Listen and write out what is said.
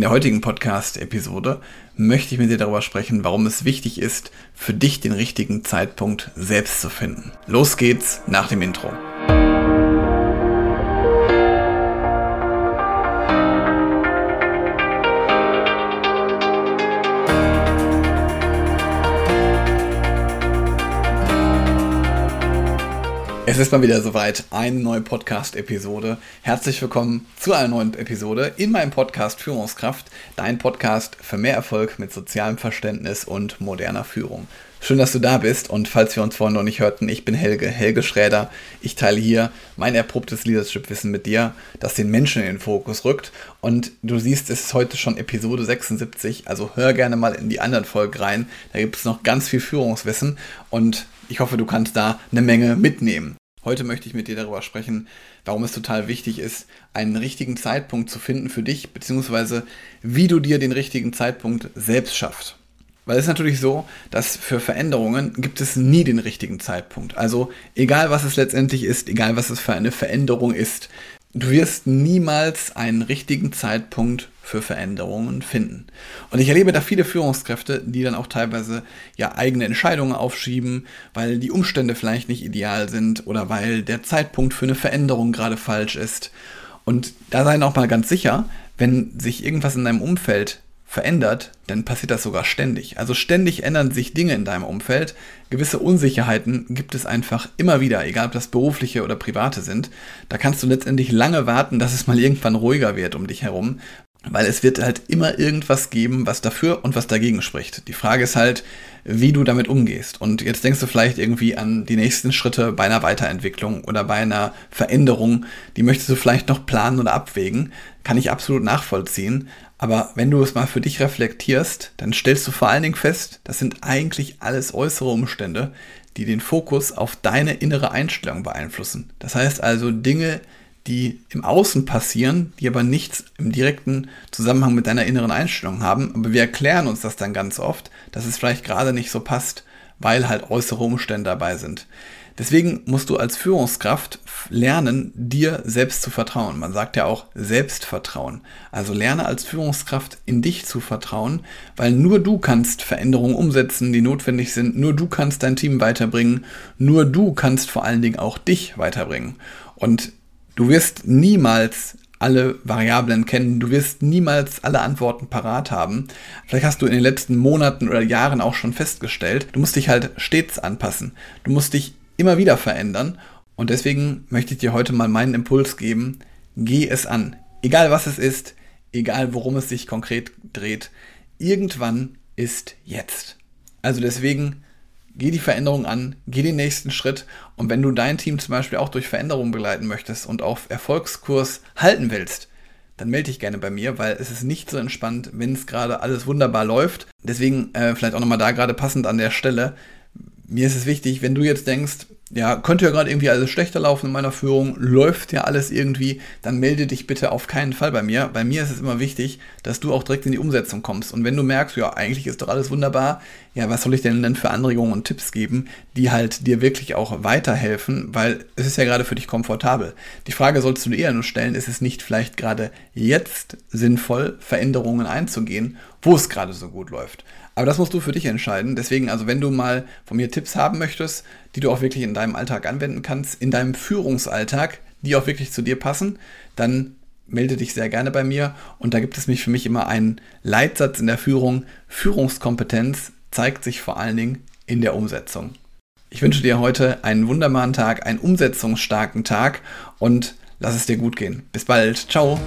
In der heutigen Podcast-Episode möchte ich mit dir darüber sprechen, warum es wichtig ist, für dich den richtigen Zeitpunkt selbst zu finden. Los geht's nach dem Intro. Es ist mal wieder soweit, eine neue Podcast-Episode. Herzlich willkommen zu einer neuen Episode in meinem Podcast Führungskraft, dein Podcast für mehr Erfolg mit sozialem Verständnis und moderner Führung. Schön, dass du da bist und falls wir uns vorhin noch nicht hörten, ich bin Helge, Helge Schräder. Ich teile hier mein erprobtes Leadership-Wissen mit dir, das den Menschen in den Fokus rückt. Und du siehst, es ist heute schon Episode 76, also hör gerne mal in die anderen Folgen rein. Da gibt es noch ganz viel Führungswissen und ich hoffe, du kannst da eine Menge mitnehmen. Heute möchte ich mit dir darüber sprechen, warum es total wichtig ist, einen richtigen Zeitpunkt zu finden für dich, beziehungsweise wie du dir den richtigen Zeitpunkt selbst schaffst. Weil es ist natürlich so, dass für Veränderungen gibt es nie den richtigen Zeitpunkt. Also egal was es letztendlich ist, egal was es für eine Veränderung ist, du wirst niemals einen richtigen Zeitpunkt für Veränderungen finden. Und ich erlebe da viele Führungskräfte, die dann auch teilweise ja eigene Entscheidungen aufschieben, weil die Umstände vielleicht nicht ideal sind oder weil der Zeitpunkt für eine Veränderung gerade falsch ist. Und da seien auch mal ganz sicher, wenn sich irgendwas in deinem Umfeld verändert, dann passiert das sogar ständig. Also ständig ändern sich Dinge in deinem Umfeld. Gewisse Unsicherheiten gibt es einfach immer wieder, egal ob das berufliche oder private sind. Da kannst du letztendlich lange warten, dass es mal irgendwann ruhiger wird um dich herum, weil es wird halt immer irgendwas geben, was dafür und was dagegen spricht. Die Frage ist halt, wie du damit umgehst. Und jetzt denkst du vielleicht irgendwie an die nächsten Schritte bei einer Weiterentwicklung oder bei einer Veränderung. Die möchtest du vielleicht noch planen oder abwägen. Kann ich absolut nachvollziehen. Aber wenn du es mal für dich reflektierst, dann stellst du vor allen Dingen fest, das sind eigentlich alles äußere Umstände, die den Fokus auf deine innere Einstellung beeinflussen. Das heißt also Dinge, die im Außen passieren, die aber nichts im direkten Zusammenhang mit deiner inneren Einstellung haben. Aber wir erklären uns das dann ganz oft, dass es vielleicht gerade nicht so passt, weil halt äußere Umstände dabei sind. Deswegen musst du als Führungskraft lernen, dir selbst zu vertrauen. Man sagt ja auch Selbstvertrauen. Also lerne als Führungskraft in dich zu vertrauen, weil nur du kannst Veränderungen umsetzen, die notwendig sind. Nur du kannst dein Team weiterbringen. Nur du kannst vor allen Dingen auch dich weiterbringen. Und Du wirst niemals alle Variablen kennen. Du wirst niemals alle Antworten parat haben. Vielleicht hast du in den letzten Monaten oder Jahren auch schon festgestellt, du musst dich halt stets anpassen. Du musst dich immer wieder verändern. Und deswegen möchte ich dir heute mal meinen Impuls geben. Geh es an. Egal was es ist, egal worum es sich konkret dreht. Irgendwann ist jetzt. Also deswegen Geh die Veränderung an, geh den nächsten Schritt und wenn du dein Team zum Beispiel auch durch Veränderungen begleiten möchtest und auf Erfolgskurs halten willst, dann melde dich gerne bei mir, weil es ist nicht so entspannt, wenn es gerade alles wunderbar läuft. Deswegen äh, vielleicht auch nochmal da gerade passend an der Stelle. Mir ist es wichtig, wenn du jetzt denkst, ja, könnte ja gerade irgendwie alles schlechter laufen in meiner Führung, läuft ja alles irgendwie, dann melde dich bitte auf keinen Fall bei mir. Bei mir ist es immer wichtig, dass du auch direkt in die Umsetzung kommst. Und wenn du merkst, ja, eigentlich ist doch alles wunderbar, ja, was soll ich denn denn für Anregungen und Tipps geben, die halt dir wirklich auch weiterhelfen, weil es ist ja gerade für dich komfortabel. Die Frage sollst du dir eher nur stellen, ist es nicht vielleicht gerade jetzt sinnvoll, Veränderungen einzugehen, wo es gerade so gut läuft? Aber das musst du für dich entscheiden. Deswegen, also wenn du mal von mir Tipps haben möchtest, die du auch wirklich in deinem Alltag anwenden kannst, in deinem Führungsalltag, die auch wirklich zu dir passen, dann melde dich sehr gerne bei mir. Und da gibt es mich für mich immer einen Leitsatz in der Führung. Führungskompetenz zeigt sich vor allen Dingen in der Umsetzung. Ich wünsche dir heute einen wunderbaren Tag, einen umsetzungsstarken Tag und lass es dir gut gehen. Bis bald. Ciao.